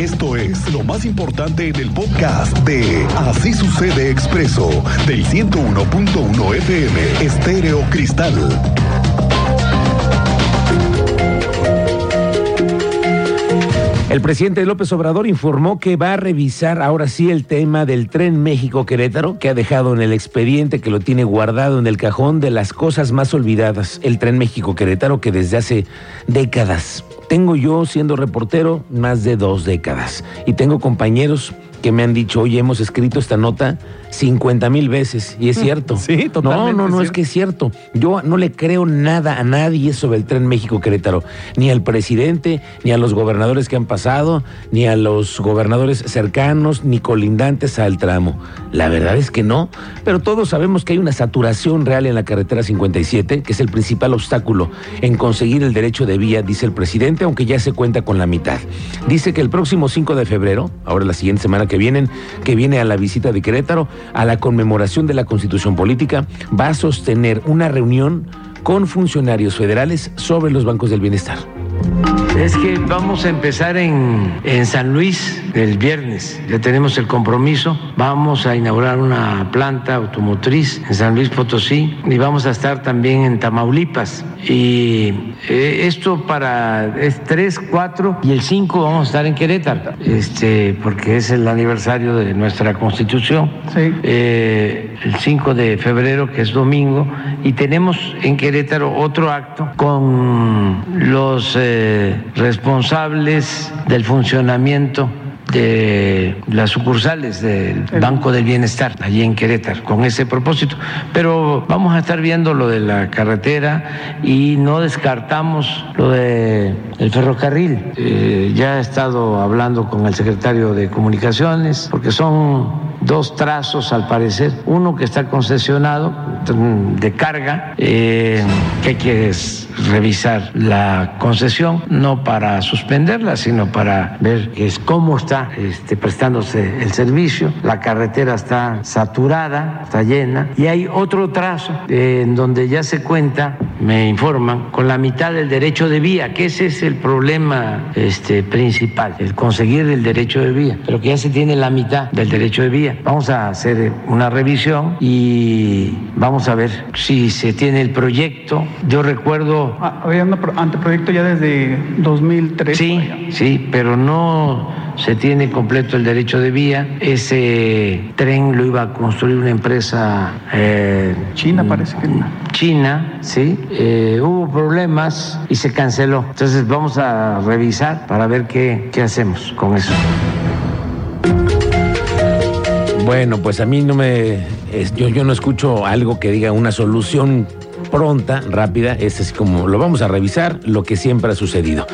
Esto es lo más importante en el podcast de Así sucede expreso del 101.1 FM Estéreo Cristal. El presidente López Obrador informó que va a revisar ahora sí el tema del tren México-Querétaro, que ha dejado en el expediente que lo tiene guardado en el cajón de las cosas más olvidadas, el tren México-Querétaro, que desde hace décadas. Tengo yo, siendo reportero, más de dos décadas. Y tengo compañeros que me han dicho, oye, hemos escrito esta nota 50 mil veces. Y es mm, cierto. Sí, totalmente. No, no, no, es que es cierto. Yo no le creo nada a nadie sobre el tren México-Querétaro. Ni al presidente, ni a los gobernadores que han pasado, ni a los gobernadores cercanos, ni colindantes al tramo. La verdad es que no. Pero todos sabemos que hay una saturación real en la carretera 57, que es el principal obstáculo en conseguir el derecho de vía, dice el presidente, aunque ya se cuenta con la mitad. Dice que el próximo 5 de febrero, ahora la siguiente semana que vienen, que viene a la visita de Querétaro, a la conmemoración de la Constitución Política, va a sostener una reunión con funcionarios federales sobre los bancos del bienestar. Es que vamos a empezar en, en, San Luis el viernes, ya tenemos el compromiso, vamos a inaugurar una planta automotriz en San Luis Potosí y vamos a estar también en Tamaulipas. Y eh, esto para es 3, 4 y el 5 vamos a estar en Querétaro, este, porque es el aniversario de nuestra constitución. Sí. Eh, el 5 de febrero, que es domingo, y tenemos en Querétaro otro acto con los... Eh, responsables del funcionamiento de las sucursales del Banco del Bienestar, allí en Querétaro, con ese propósito. Pero vamos a estar viendo lo de la carretera y no descartamos lo del el ferrocarril. Eh, ya he estado hablando con el secretario de Comunicaciones, porque son dos trazos al parecer, uno que está concesionado de carga, eh, que hay que revisar la concesión, no para suspenderla, sino para ver es cómo está este, prestándose el servicio, la carretera está saturada, está llena, y hay otro trazo eh, en donde ya se cuenta, me informan, con la mitad del derecho de vía, que ese es el problema este, principal, el conseguir el derecho de vía, pero que ya se tiene la mitad del derecho de vía Vamos a hacer una revisión y vamos a ver si se tiene el proyecto. Yo recuerdo... Ah, había un anteproyecto ya desde 2003. Sí, sí, pero no se tiene completo el derecho de vía. Ese tren lo iba a construir una empresa... Eh, China parece que China, sí. Eh, hubo problemas y se canceló. Entonces vamos a revisar para ver qué, qué hacemos con eso. Bueno, pues a mí no me. yo, yo no escucho algo que diga una solución pronta, rápida, es así como lo vamos a revisar, lo que siempre ha sucedido.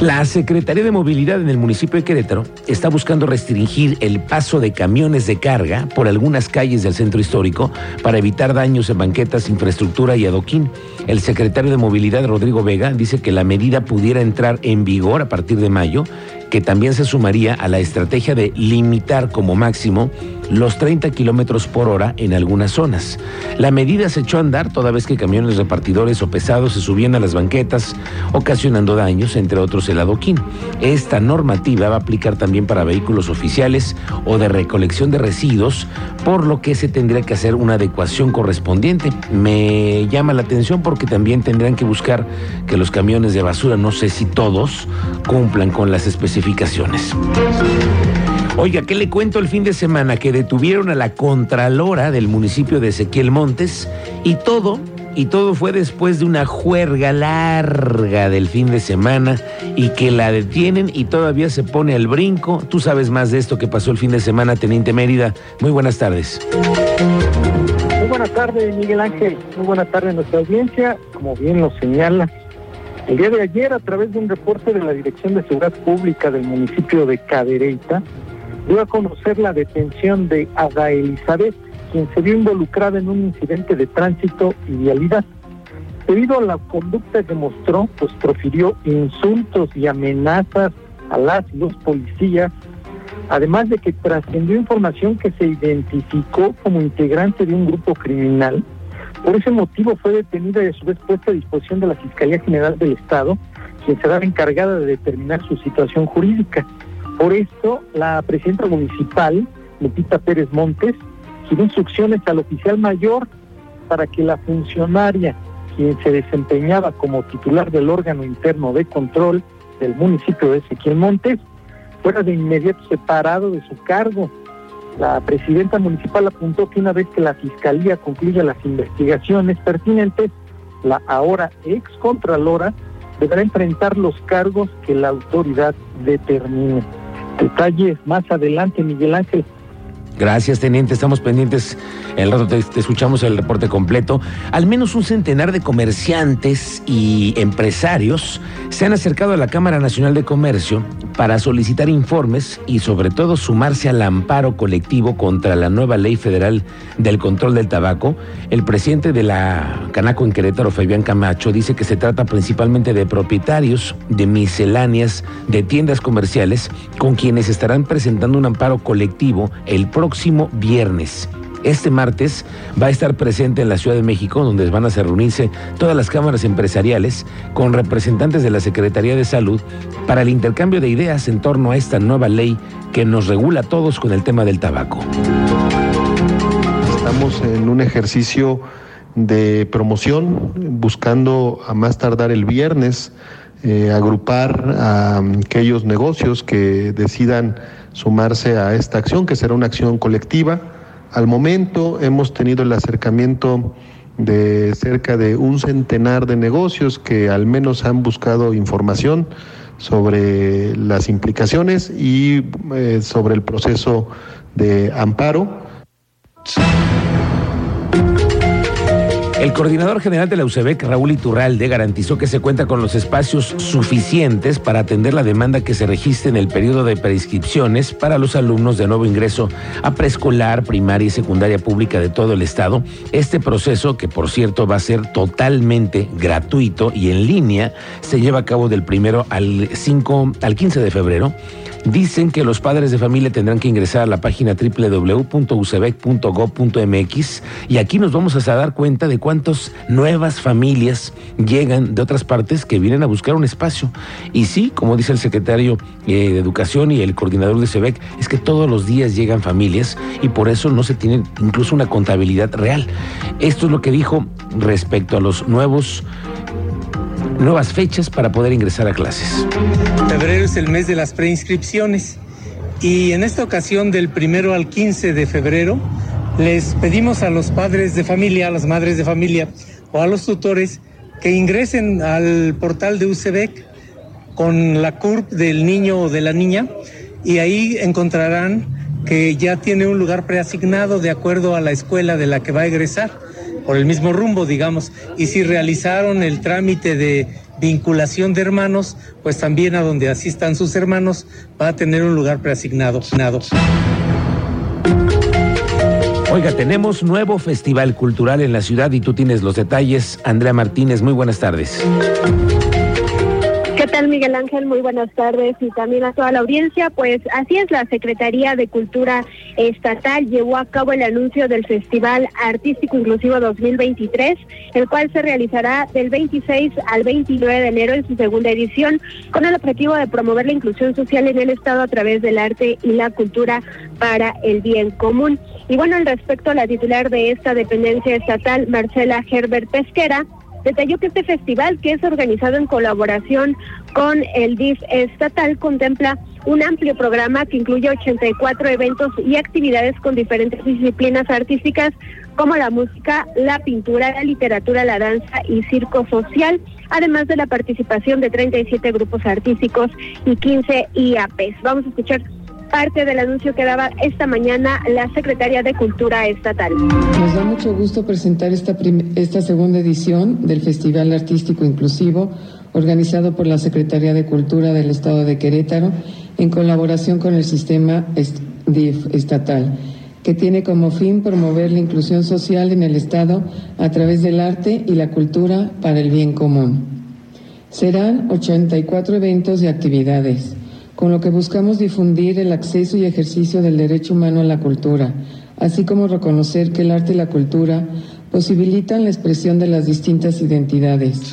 La Secretaría de Movilidad en el municipio de Querétaro está buscando restringir el paso de camiones de carga por algunas calles del centro histórico para evitar daños en banquetas, infraestructura y adoquín. El secretario de Movilidad, Rodrigo Vega, dice que la medida pudiera entrar en vigor a partir de mayo que también se sumaría a la estrategia de limitar como máximo los 30 kilómetros por hora en algunas zonas. La medida se echó a andar toda vez que camiones repartidores o pesados se subían a las banquetas, ocasionando daños, entre otros el adoquín. Esta normativa va a aplicar también para vehículos oficiales o de recolección de residuos, por lo que se tendría que hacer una adecuación correspondiente. Me llama la atención porque también tendrán que buscar que los camiones de basura, no sé si todos, cumplan con las especificaciones Oiga, ¿qué le cuento el fin de semana? Que detuvieron a la contralora del municipio de Ezequiel Montes y todo, y todo fue después de una juerga larga del fin de semana y que la detienen y todavía se pone al brinco. Tú sabes más de esto que pasó el fin de semana, Teniente Mérida. Muy buenas tardes. Muy buenas tardes, Miguel Ángel. Muy buenas tardes a nuestra audiencia. Como bien lo señala, el día de ayer, a través de un reporte de la Dirección de Seguridad Pública del municipio de Cadereyta, dio a conocer la detención de Ada Elizabeth, quien se vio involucrada en un incidente de tránsito y vialidad. Debido a la conducta que mostró, pues profirió insultos y amenazas a las y los policías, además de que trascendió información que se identificó como integrante de un grupo criminal por ese motivo fue detenida y a su vez puesta a disposición de la Fiscalía General del Estado, quien será encargada de determinar su situación jurídica. Por esto, la presidenta municipal, Lupita Pérez Montes, dio instrucciones al oficial mayor para que la funcionaria, quien se desempeñaba como titular del órgano interno de control del municipio de Ezequiel Montes, fuera de inmediato separado de su cargo. La presidenta municipal apuntó que una vez que la fiscalía concluya las investigaciones pertinentes, la ahora ex contralora deberá enfrentar los cargos que la autoridad determine. Detalles más adelante, Miguel Ángel. Gracias, teniente. Estamos pendientes. El rato te, te, escuchamos el reporte completo. Al menos un centenar de comerciantes y empresarios se han acercado a la Cámara Nacional de Comercio para solicitar informes y sobre todo sumarse al amparo colectivo contra la nueva ley federal del control del tabaco. El presidente de la Canaco en Querétaro, Fabián Camacho, dice que se trata principalmente de propietarios de misceláneas de tiendas comerciales con quienes estarán presentando un amparo colectivo el próximo viernes. Este martes va a estar presente en la Ciudad de México, donde van a reunirse todas las cámaras empresariales con representantes de la Secretaría de Salud para el intercambio de ideas en torno a esta nueva ley que nos regula a todos con el tema del tabaco. Estamos en un ejercicio de promoción, buscando a más tardar el viernes eh, agrupar a aquellos negocios que decidan sumarse a esta acción, que será una acción colectiva al momento hemos tenido el acercamiento de cerca de un centenar de negocios que al menos han buscado información sobre las implicaciones y eh, sobre el proceso de amparo. El coordinador general de la UCEBEC, Raúl Iturralde, garantizó que se cuenta con los espacios suficientes para atender la demanda que se registre en el periodo de prescripciones para los alumnos de nuevo ingreso a preescolar, primaria y secundaria pública de todo el estado. Este proceso, que por cierto va a ser totalmente gratuito y en línea, se lleva a cabo del primero al 5 al 15 de febrero. Dicen que los padres de familia tendrán que ingresar a la página www.ucebec.gov.mx y aquí nos vamos a dar cuenta de cuántas nuevas familias llegan de otras partes que vienen a buscar un espacio. Y sí, como dice el secretario eh, de Educación y el coordinador de CEBEC, es que todos los días llegan familias y por eso no se tiene incluso una contabilidad real. Esto es lo que dijo respecto a los nuevos nuevas fechas para poder ingresar a clases. Febrero es el mes de las preinscripciones y en esta ocasión del primero al 15 de febrero les pedimos a los padres de familia, a las madres de familia o a los tutores que ingresen al portal de UCEBEC con la CURP del niño o de la niña y ahí encontrarán que ya tiene un lugar preasignado de acuerdo a la escuela de la que va a egresar por el mismo rumbo, digamos. Y si realizaron el trámite de vinculación de hermanos, pues también a donde asistan sus hermanos va a tener un lugar preasignado. Oiga, tenemos nuevo festival cultural en la ciudad y tú tienes los detalles. Andrea Martínez, muy buenas tardes. ¿Qué tal, Miguel Ángel? Muy buenas tardes y también a toda la audiencia. Pues así es, la Secretaría de Cultura Estatal llevó a cabo el anuncio del Festival Artístico Inclusivo 2023, el cual se realizará del 26 al 29 de enero en su segunda edición, con el objetivo de promover la inclusión social en el Estado a través del arte y la cultura para el bien común. Y bueno, al respecto, la titular de esta dependencia estatal, Marcela Herbert Pesquera, detalló que este festival, que es organizado en colaboración con el DIF estatal, contempla un amplio programa que incluye 84 eventos y actividades con diferentes disciplinas artísticas como la música, la pintura, la literatura, la danza y circo social, además de la participación de 37 grupos artísticos y 15 IAPs. Vamos a escuchar parte del anuncio que daba esta mañana la secretaria de Cultura Estatal. Nos da mucho gusto presentar esta, segunda edición del Festival Artístico Inclusivo organizado por la Secretaría de Cultura del Estado de Querétaro en colaboración con el sistema DIF estatal que tiene como fin promover la inclusión social en el Estado a través del arte y la cultura para el bien común. Serán 84 eventos y actividades con lo que buscamos difundir el acceso y ejercicio del derecho humano a la cultura, así como reconocer que el arte y la cultura posibilitan la expresión de las distintas identidades.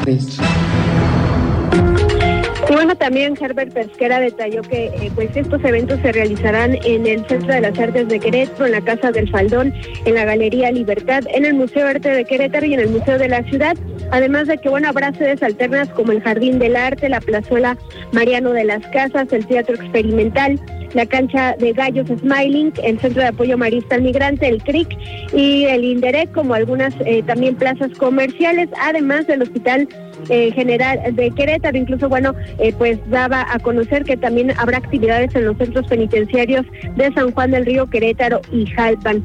Y bueno, también Herbert Pesquera detalló que eh, pues estos eventos se realizarán en el Centro de las Artes de Querétaro, en la Casa del Faldón, en la Galería Libertad, en el Museo Arte de Querétaro y en el Museo de la Ciudad. Además de que, bueno, habrá sedes alternas como el Jardín del Arte, la Plazuela Mariano de las Casas, el Teatro Experimental, la cancha de Gallos Smiling, el Centro de Apoyo Marista al Migrante, el CRIC y el INDEREC, como algunas eh, también plazas comerciales, además del Hospital eh, General de Querétaro. Incluso, bueno, eh, pues daba a conocer que también habrá actividades en los centros penitenciarios de San Juan del Río, Querétaro y Jalpan.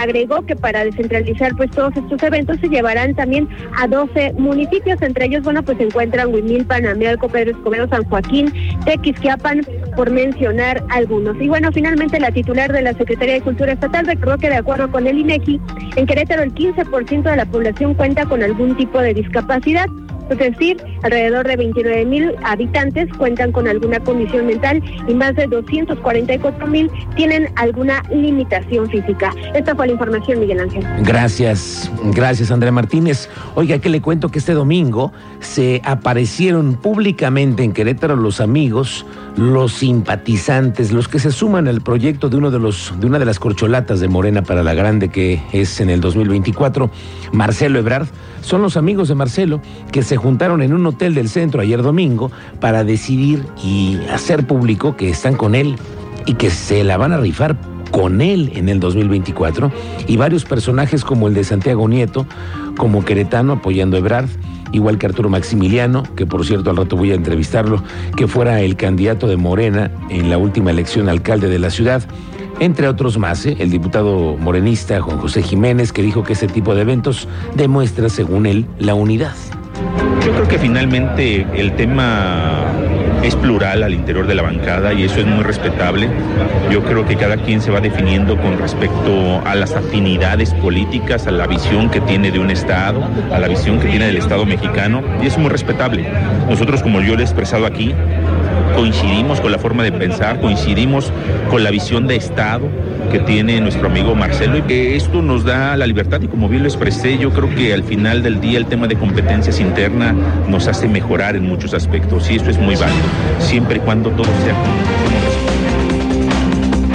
agregó que para descentralizar pues todos estos eventos se llevarán también a 12 municipios, entre ellos, bueno, pues se encuentran Huimilpan, Amialco, Pedro Escobedo, San Joaquín, Tequisquiapan, por mencionar algunos. Y bueno, finalmente la titular de la Secretaría de Cultura Estatal recordó que de acuerdo con el INEGI, en Querétaro el 15% de la población cuenta con algún tipo de discapacidad. Es decir, alrededor de 29 mil habitantes cuentan con alguna condición mental y más de 244 mil tienen alguna limitación física. Esta fue la información, Miguel Ángel. Gracias, gracias, Andrea Martínez. Oiga, que le cuento que este domingo se aparecieron públicamente en Querétaro los amigos, los simpatizantes, los que se suman al proyecto de uno de los de una de las corcholatas de Morena para la Grande que es en el 2024, Marcelo Ebrard. Son los amigos de Marcelo que se juntaron en un hotel del centro ayer domingo para decidir y hacer público que están con él y que se la van a rifar con él en el 2024 y varios personajes como el de Santiago Nieto, como Queretano apoyando a Ebrard, igual que Arturo Maximiliano, que por cierto al rato voy a entrevistarlo, que fuera el candidato de Morena en la última elección alcalde de la ciudad, entre otros más, ¿eh? el diputado morenista Juan José Jiménez, que dijo que ese tipo de eventos demuestra, según él, la unidad. Yo creo que finalmente el tema es plural al interior de la bancada y eso es muy respetable. Yo creo que cada quien se va definiendo con respecto a las afinidades políticas, a la visión que tiene de un Estado, a la visión que tiene del Estado mexicano y es muy respetable. Nosotros, como yo lo he expresado aquí, coincidimos con la forma de pensar, coincidimos con la visión de Estado que tiene nuestro amigo Marcelo y que esto nos da la libertad. Y como bien lo expresé, yo creo que al final del día el tema de competencias internas nos hace mejorar en muchos aspectos y esto es muy válido, siempre y cuando todo sea